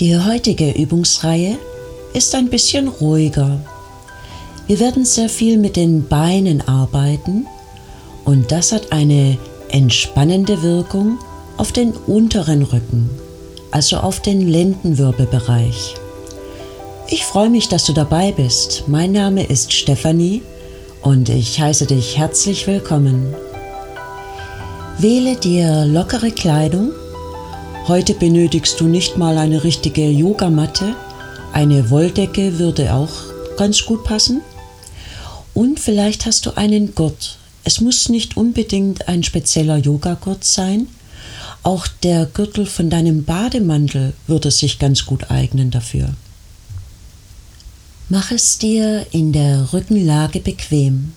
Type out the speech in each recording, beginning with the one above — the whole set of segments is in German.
Die heutige Übungsreihe ist ein bisschen ruhiger. Wir werden sehr viel mit den Beinen arbeiten und das hat eine entspannende Wirkung auf den unteren Rücken, also auf den Lendenwirbelbereich. Ich freue mich, dass du dabei bist. Mein Name ist Stefanie und ich heiße dich herzlich willkommen. Wähle dir lockere Kleidung Heute benötigst du nicht mal eine richtige Yogamatte. Eine Wolldecke würde auch ganz gut passen. Und vielleicht hast du einen Gurt. Es muss nicht unbedingt ein spezieller Yogagurt sein. Auch der Gürtel von deinem Bademantel würde sich ganz gut eignen dafür. Mach es dir in der Rückenlage bequem.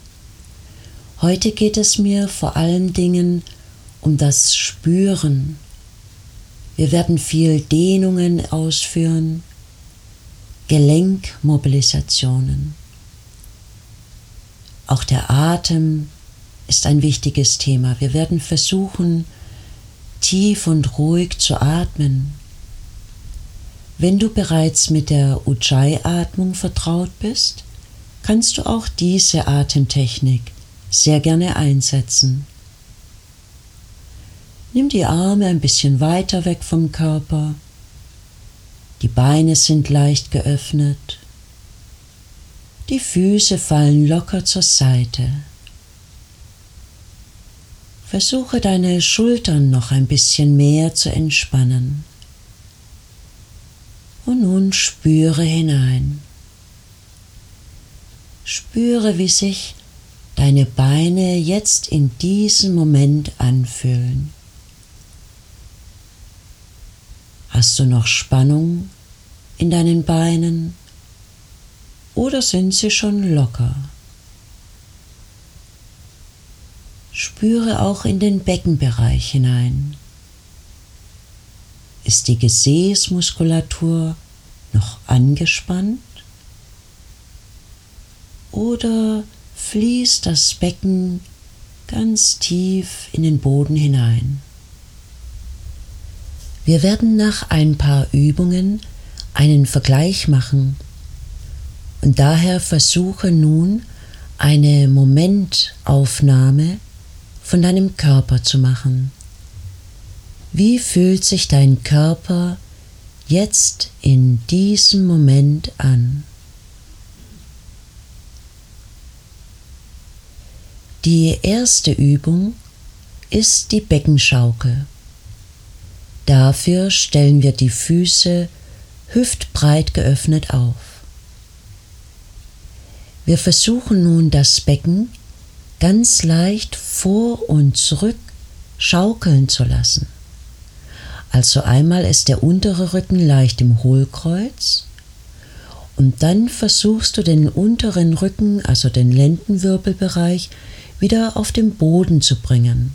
Heute geht es mir vor allen Dingen um das Spüren, wir werden viel Dehnungen ausführen, Gelenkmobilisationen. Auch der Atem ist ein wichtiges Thema. Wir werden versuchen, tief und ruhig zu atmen. Wenn du bereits mit der Ujjayi-Atmung vertraut bist, kannst du auch diese Atemtechnik sehr gerne einsetzen. Nimm die Arme ein bisschen weiter weg vom Körper. Die Beine sind leicht geöffnet. Die Füße fallen locker zur Seite. Versuche deine Schultern noch ein bisschen mehr zu entspannen. Und nun spüre hinein. Spüre, wie sich deine Beine jetzt in diesem Moment anfühlen. Hast du noch Spannung in deinen Beinen oder sind sie schon locker? Spüre auch in den Beckenbereich hinein. Ist die Gesäßmuskulatur noch angespannt? Oder fließt das Becken ganz tief in den Boden hinein? Wir werden nach ein paar Übungen einen Vergleich machen und daher versuche nun eine Momentaufnahme von deinem Körper zu machen. Wie fühlt sich dein Körper jetzt in diesem Moment an? Die erste Übung ist die Beckenschaukel. Dafür stellen wir die Füße hüftbreit geöffnet auf. Wir versuchen nun das Becken ganz leicht vor und zurück schaukeln zu lassen. Also einmal ist der untere Rücken leicht im Hohlkreuz und dann versuchst du den unteren Rücken, also den Lendenwirbelbereich, wieder auf den Boden zu bringen.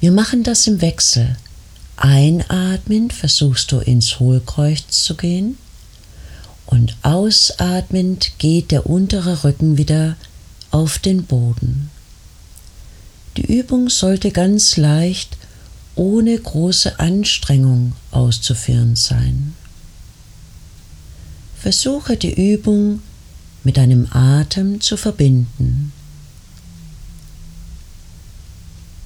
Wir machen das im Wechsel. Einatmend versuchst du ins Hohlkreuz zu gehen und ausatmend geht der untere Rücken wieder auf den Boden. Die Übung sollte ganz leicht ohne große Anstrengung auszuführen sein. Versuche die Übung mit deinem Atem zu verbinden.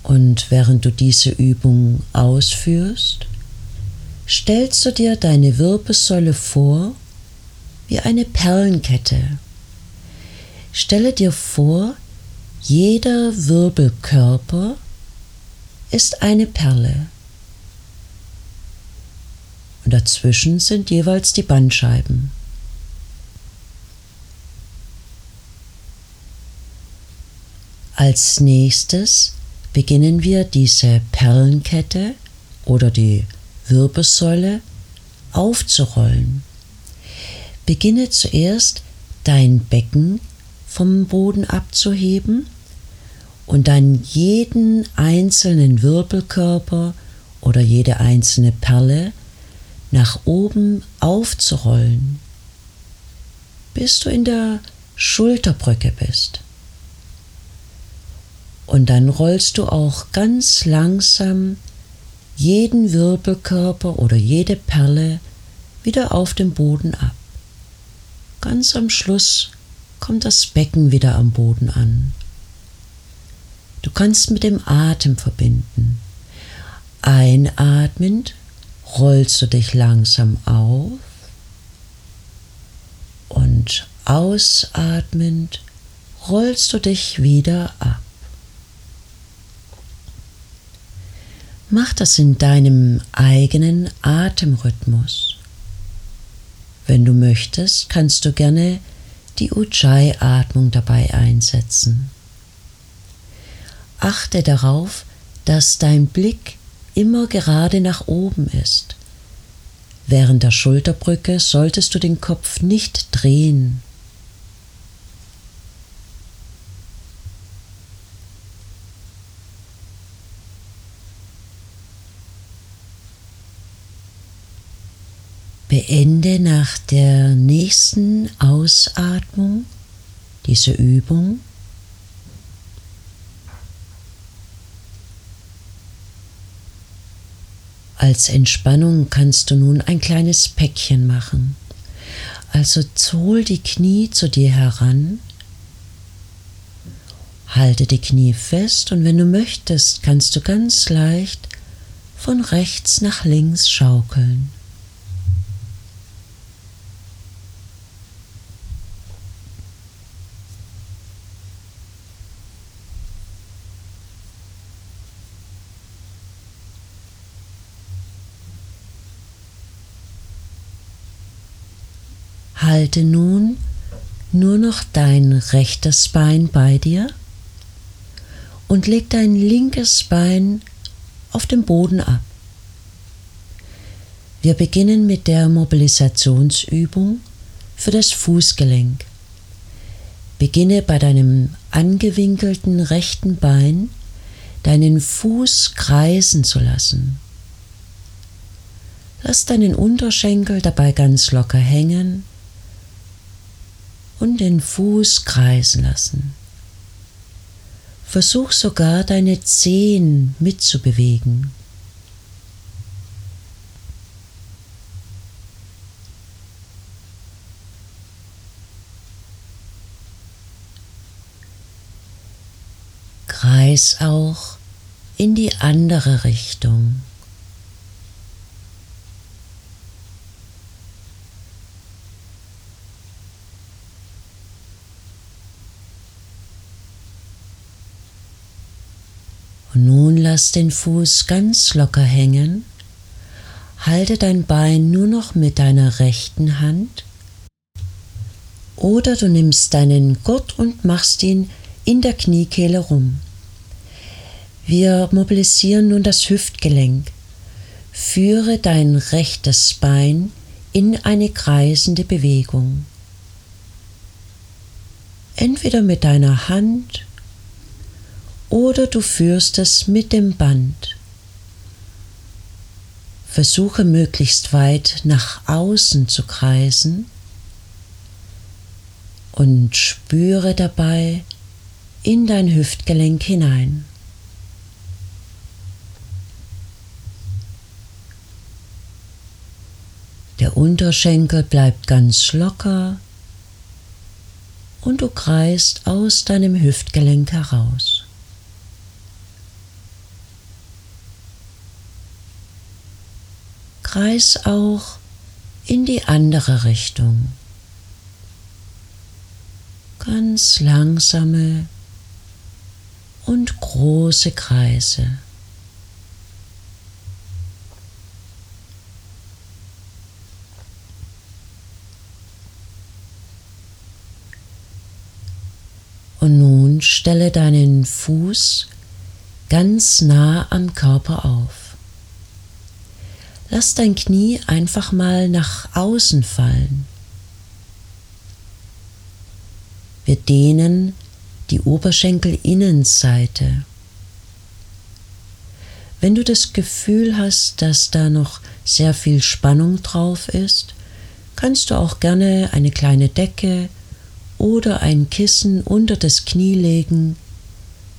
Und während du diese Übung ausführst, stellst du dir deine Wirbelsäule vor wie eine Perlenkette. Stelle dir vor, jeder Wirbelkörper ist eine Perle. Und dazwischen sind jeweils die Bandscheiben. Als nächstes beginnen wir diese Perlenkette oder die Wirbelsäule aufzurollen. Beginne zuerst dein Becken vom Boden abzuheben und dann jeden einzelnen Wirbelkörper oder jede einzelne Perle nach oben aufzurollen, bis du in der Schulterbrücke bist. Und dann rollst du auch ganz langsam jeden Wirbelkörper oder jede Perle wieder auf dem Boden ab. Ganz am Schluss kommt das Becken wieder am Boden an. Du kannst mit dem Atem verbinden. Einatmend rollst du dich langsam auf und ausatmend rollst du dich wieder ab. Mach das in deinem eigenen Atemrhythmus. Wenn du möchtest, kannst du gerne die Ujjayi-Atmung dabei einsetzen. Achte darauf, dass dein Blick immer gerade nach oben ist. Während der Schulterbrücke solltest du den Kopf nicht drehen. Beende nach der nächsten Ausatmung diese Übung. Als Entspannung kannst du nun ein kleines Päckchen machen. Also zoll die Knie zu dir heran, halte die Knie fest und wenn du möchtest, kannst du ganz leicht von rechts nach links schaukeln. Halte nun nur noch dein rechtes Bein bei dir und leg dein linkes Bein auf dem Boden ab. Wir beginnen mit der Mobilisationsübung für das Fußgelenk. Beginne bei deinem angewinkelten rechten Bein deinen Fuß kreisen zu lassen. Lass deinen Unterschenkel dabei ganz locker hängen und den Fuß kreisen lassen. Versuch sogar deine Zehen mitzubewegen. Kreis auch in die andere Richtung. Und nun lass den Fuß ganz locker hängen. Halte dein Bein nur noch mit deiner rechten Hand. Oder du nimmst deinen Gurt und machst ihn in der Kniekehle rum. Wir mobilisieren nun das Hüftgelenk. Führe dein rechtes Bein in eine kreisende Bewegung. Entweder mit deiner Hand oder du führst es mit dem Band. Versuche möglichst weit nach außen zu kreisen und spüre dabei in dein Hüftgelenk hinein. Der Unterschenkel bleibt ganz locker und du kreist aus deinem Hüftgelenk heraus. Kreis auch in die andere Richtung. Ganz langsame und große Kreise. Und nun stelle deinen Fuß ganz nah am Körper auf. Lass dein Knie einfach mal nach außen fallen. Wir dehnen die Oberschenkelinnenseite. Wenn du das Gefühl hast, dass da noch sehr viel Spannung drauf ist, kannst du auch gerne eine kleine Decke oder ein Kissen unter das Knie legen,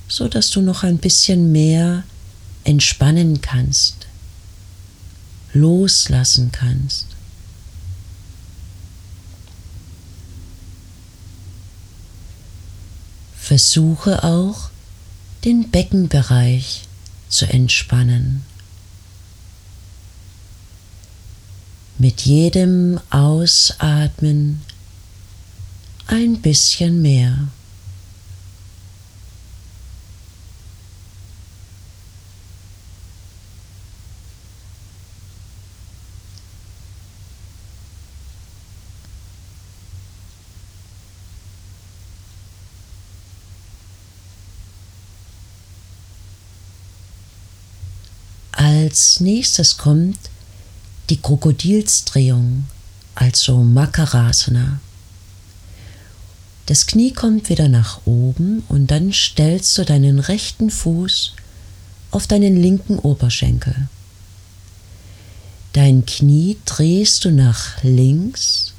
so dass du noch ein bisschen mehr entspannen kannst. Loslassen kannst. Versuche auch, den Beckenbereich zu entspannen. Mit jedem Ausatmen ein bisschen mehr. Als nächstes kommt die Krokodilsdrehung, also Makarasana. Das Knie kommt wieder nach oben und dann stellst du deinen rechten Fuß auf deinen linken Oberschenkel. Dein Knie drehst du nach links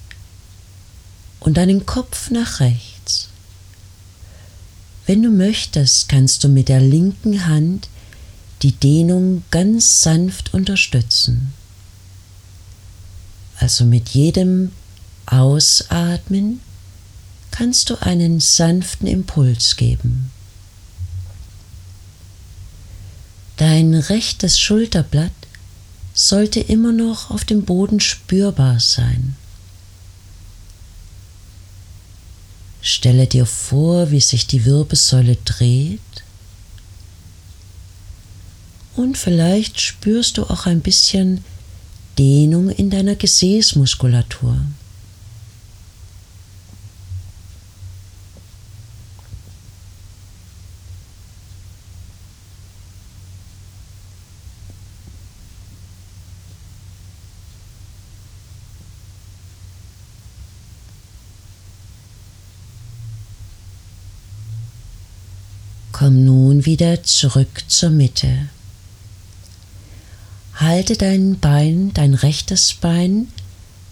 und deinen Kopf nach rechts. Wenn du möchtest, kannst du mit der linken Hand die Dehnung ganz sanft unterstützen. Also mit jedem Ausatmen kannst du einen sanften Impuls geben. Dein rechtes Schulterblatt sollte immer noch auf dem Boden spürbar sein. Stelle dir vor, wie sich die Wirbelsäule dreht und vielleicht spürst du auch ein bisschen Dehnung in deiner Gesäßmuskulatur. Komm nun wieder zurück zur Mitte. Halte dein Bein, dein rechtes Bein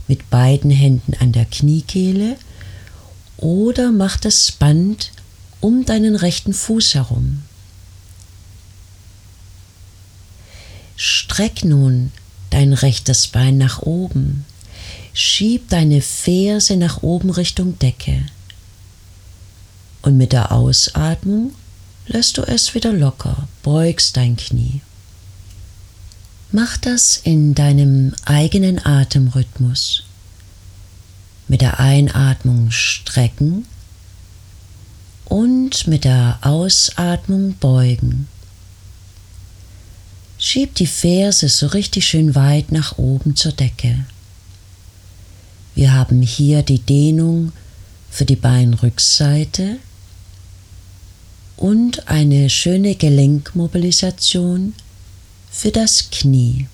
mit beiden Händen an der Kniekehle oder mach das Band um deinen rechten Fuß herum. Streck nun dein rechtes Bein nach oben. Schieb deine Ferse nach oben Richtung Decke. Und mit der Ausatmung lässt du es wieder locker, beugst dein Knie. Mach das in deinem eigenen Atemrhythmus. Mit der Einatmung strecken und mit der Ausatmung beugen. Schieb die Ferse so richtig schön weit nach oben zur Decke. Wir haben hier die Dehnung für die Beinrückseite und eine schöne Gelenkmobilisation für das Knie.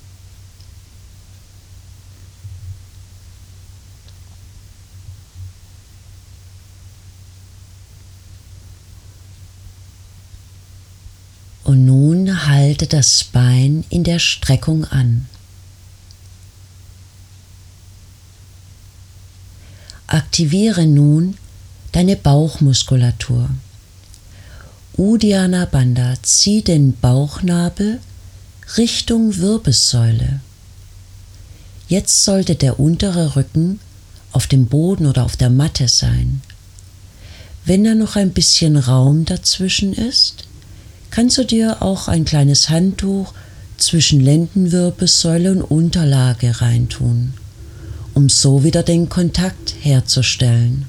Und nun halte das Bein in der Streckung an. Aktiviere nun deine Bauchmuskulatur. Udiana Bandha, zieh den Bauchnabel Richtung Wirbelsäule. Jetzt sollte der untere Rücken auf dem Boden oder auf der Matte sein. Wenn da noch ein bisschen Raum dazwischen ist, kannst du dir auch ein kleines Handtuch zwischen Lendenwirbelsäule und Unterlage reintun, um so wieder den Kontakt herzustellen.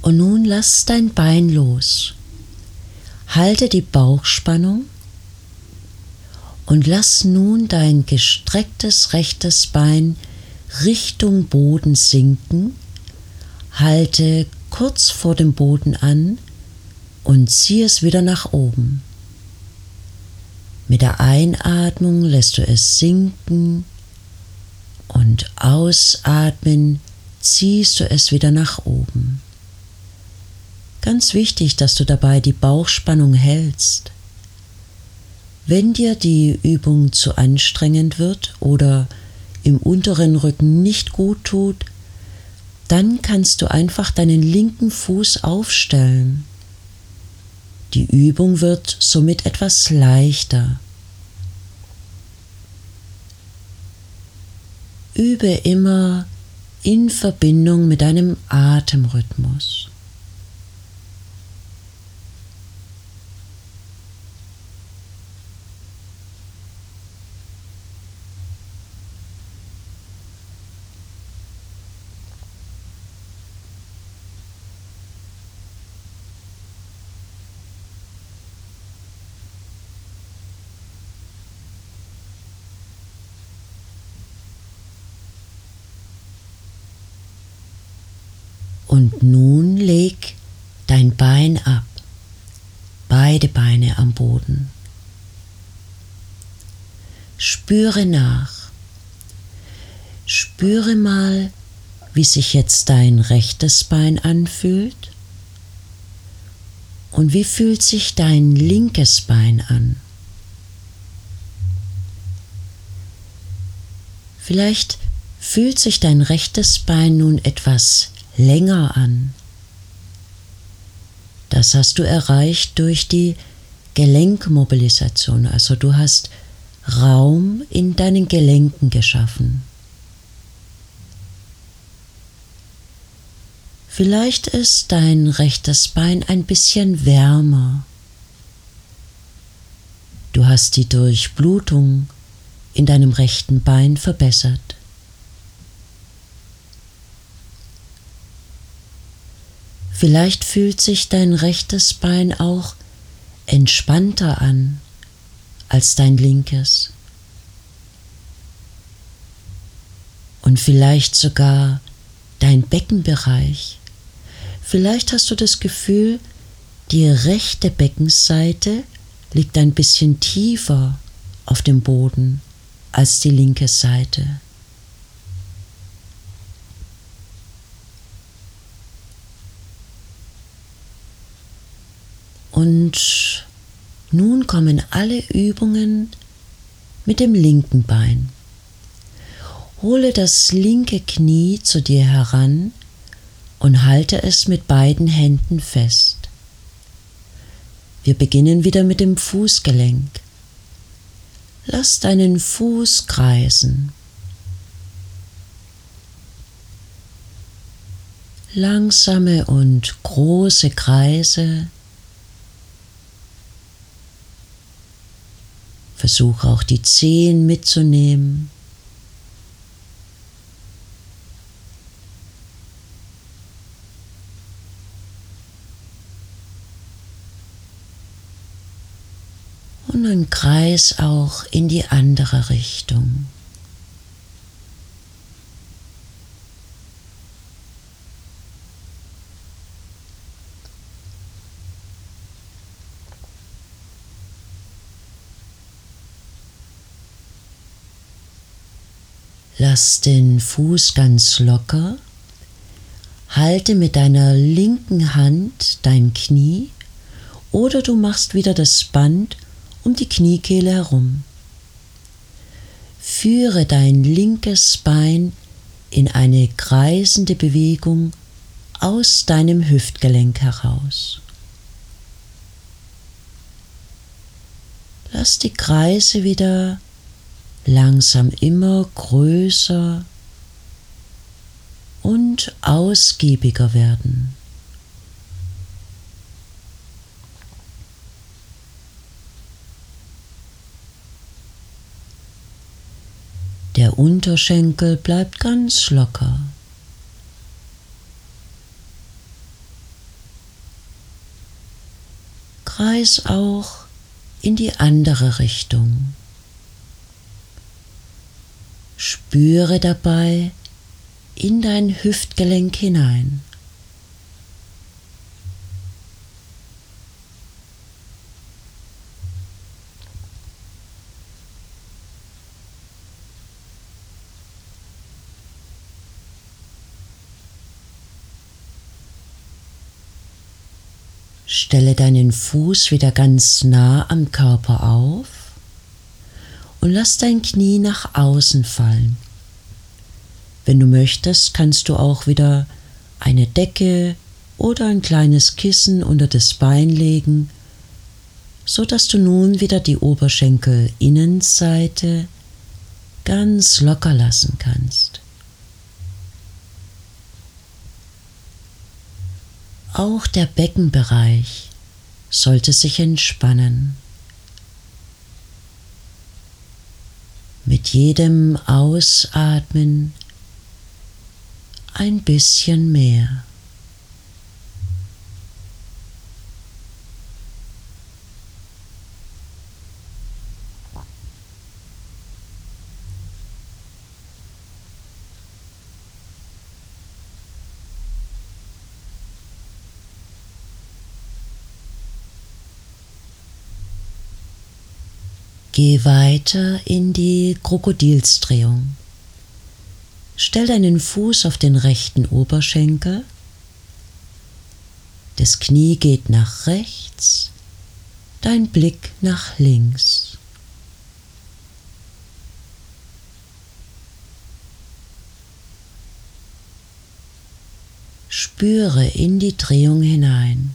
Und nun lass dein Bein los. Halte die Bauchspannung und lass nun dein gestrecktes rechtes Bein Richtung Boden sinken, halte kurz vor dem Boden an und zieh es wieder nach oben. Mit der Einatmung lässt du es sinken und ausatmen ziehst du es wieder nach oben. Ganz wichtig, dass du dabei die Bauchspannung hältst. Wenn dir die Übung zu anstrengend wird oder im unteren Rücken nicht gut tut, dann kannst du einfach deinen linken Fuß aufstellen. Die Übung wird somit etwas leichter. Übe immer in Verbindung mit deinem Atemrhythmus. Und nun leg dein Bein ab, beide Beine am Boden. Spüre nach. Spüre mal, wie sich jetzt dein rechtes Bein anfühlt und wie fühlt sich dein linkes Bein an. Vielleicht fühlt sich dein rechtes Bein nun etwas länger an. Das hast du erreicht durch die Gelenkmobilisation, also du hast Raum in deinen Gelenken geschaffen. Vielleicht ist dein rechtes Bein ein bisschen wärmer. Du hast die Durchblutung in deinem rechten Bein verbessert. Vielleicht fühlt sich dein rechtes Bein auch entspannter an als dein linkes. Und vielleicht sogar dein Beckenbereich. Vielleicht hast du das Gefühl, die rechte Beckenseite liegt ein bisschen tiefer auf dem Boden als die linke Seite. Und nun kommen alle Übungen mit dem linken Bein. Hole das linke Knie zu dir heran und halte es mit beiden Händen fest. Wir beginnen wieder mit dem Fußgelenk. Lass deinen Fuß kreisen. Langsame und große Kreise Versuche auch die Zehen mitzunehmen. Und ein Kreis auch in die andere Richtung. Lass den Fuß ganz locker. Halte mit deiner linken Hand dein Knie oder du machst wieder das Band um die Kniekehle herum. Führe dein linkes Bein in eine kreisende Bewegung aus deinem Hüftgelenk heraus. Lass die Kreise wieder langsam immer größer und ausgiebiger werden. Der Unterschenkel bleibt ganz locker. Kreis auch in die andere Richtung. Spüre dabei in dein Hüftgelenk hinein. Stelle deinen Fuß wieder ganz nah am Körper auf und lass dein Knie nach außen fallen. Wenn du möchtest, kannst du auch wieder eine Decke oder ein kleines Kissen unter das Bein legen, so dass du nun wieder die Oberschenkelinnenseite ganz locker lassen kannst. Auch der Beckenbereich sollte sich entspannen. Mit jedem Ausatmen ein bisschen mehr. Geh weiter in die Krokodilsdrehung. Stell deinen Fuß auf den rechten Oberschenkel. Das Knie geht nach rechts, dein Blick nach links. Spüre in die Drehung hinein.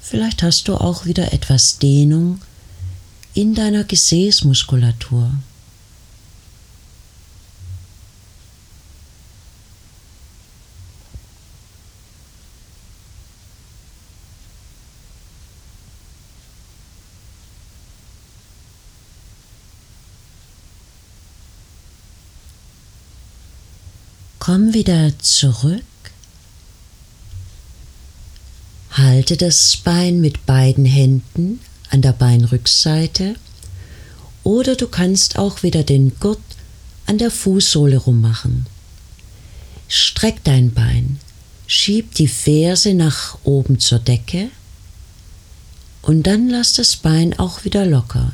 Vielleicht hast du auch wieder etwas Dehnung in deiner Gesäßmuskulatur. Komm wieder zurück. Halte das Bein mit beiden Händen an der Beinrückseite oder du kannst auch wieder den Gurt an der Fußsohle rummachen. Streck dein Bein, schieb die Ferse nach oben zur Decke und dann lass das Bein auch wieder locker.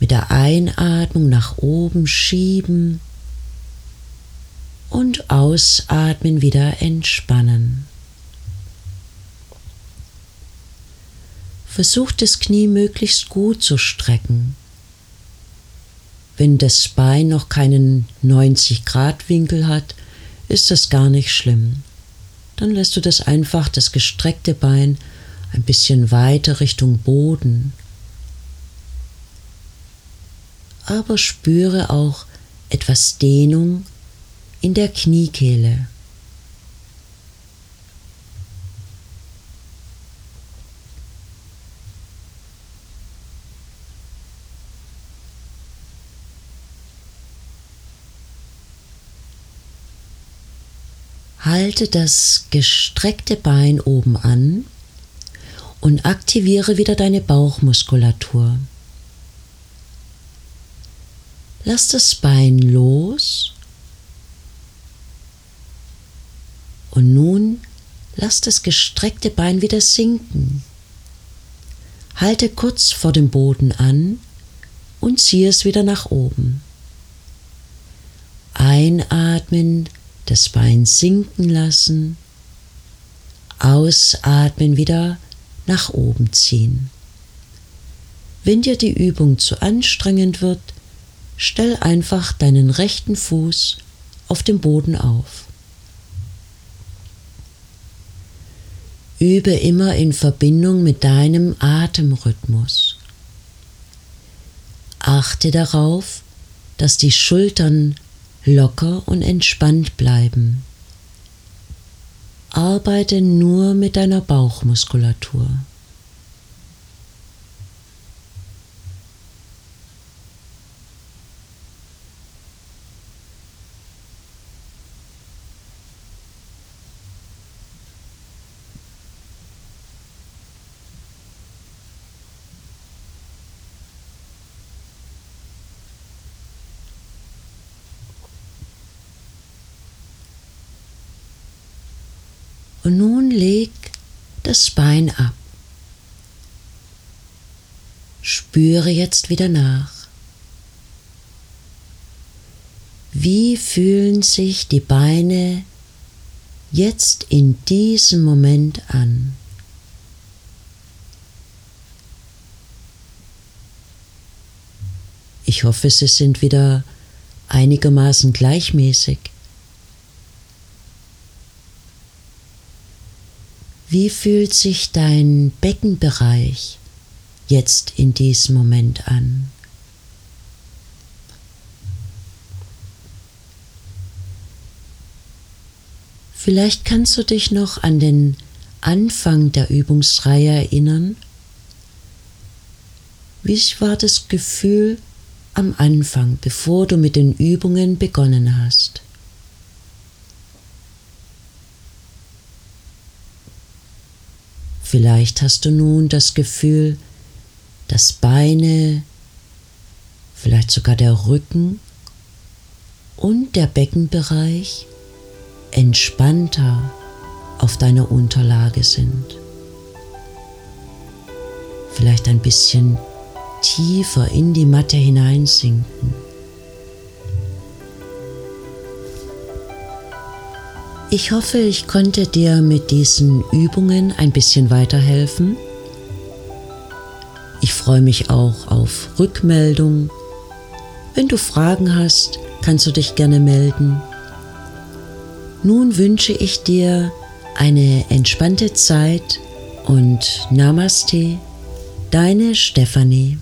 Mit der Einatmung nach oben schieben und ausatmen wieder entspannen. Versuch das Knie möglichst gut zu strecken. Wenn das Bein noch keinen 90 Grad Winkel hat, ist das gar nicht schlimm. Dann lässt du das einfach, das gestreckte Bein, ein bisschen weiter Richtung Boden. Aber spüre auch etwas Dehnung in der Kniekehle. Halte das gestreckte Bein oben an und aktiviere wieder deine Bauchmuskulatur. Lass das Bein los und nun lass das gestreckte Bein wieder sinken. Halte kurz vor dem Boden an und ziehe es wieder nach oben. Einatmen das Bein sinken lassen, ausatmen wieder nach oben ziehen. Wenn dir die Übung zu anstrengend wird, stell einfach deinen rechten Fuß auf dem Boden auf. Übe immer in Verbindung mit deinem Atemrhythmus. Achte darauf, dass die Schultern locker und entspannt bleiben. Arbeite nur mit deiner Bauchmuskulatur. Und nun leg das Bein ab. Spüre jetzt wieder nach. Wie fühlen sich die Beine jetzt in diesem Moment an? Ich hoffe, sie sind wieder einigermaßen gleichmäßig. Wie fühlt sich dein Beckenbereich jetzt in diesem Moment an. Vielleicht kannst du dich noch an den Anfang der Übungsreihe erinnern. Wie war das Gefühl am Anfang, bevor du mit den Übungen begonnen hast? Vielleicht hast du nun das Gefühl, dass Beine, vielleicht sogar der Rücken und der Beckenbereich entspannter auf deiner Unterlage sind. Vielleicht ein bisschen tiefer in die Matte hineinsinken. Ich hoffe, ich konnte dir mit diesen Übungen ein bisschen weiterhelfen. Ich freue mich auch auf Rückmeldung. Wenn du Fragen hast, kannst du dich gerne melden. Nun wünsche ich dir eine entspannte Zeit und Namaste, deine Stefanie.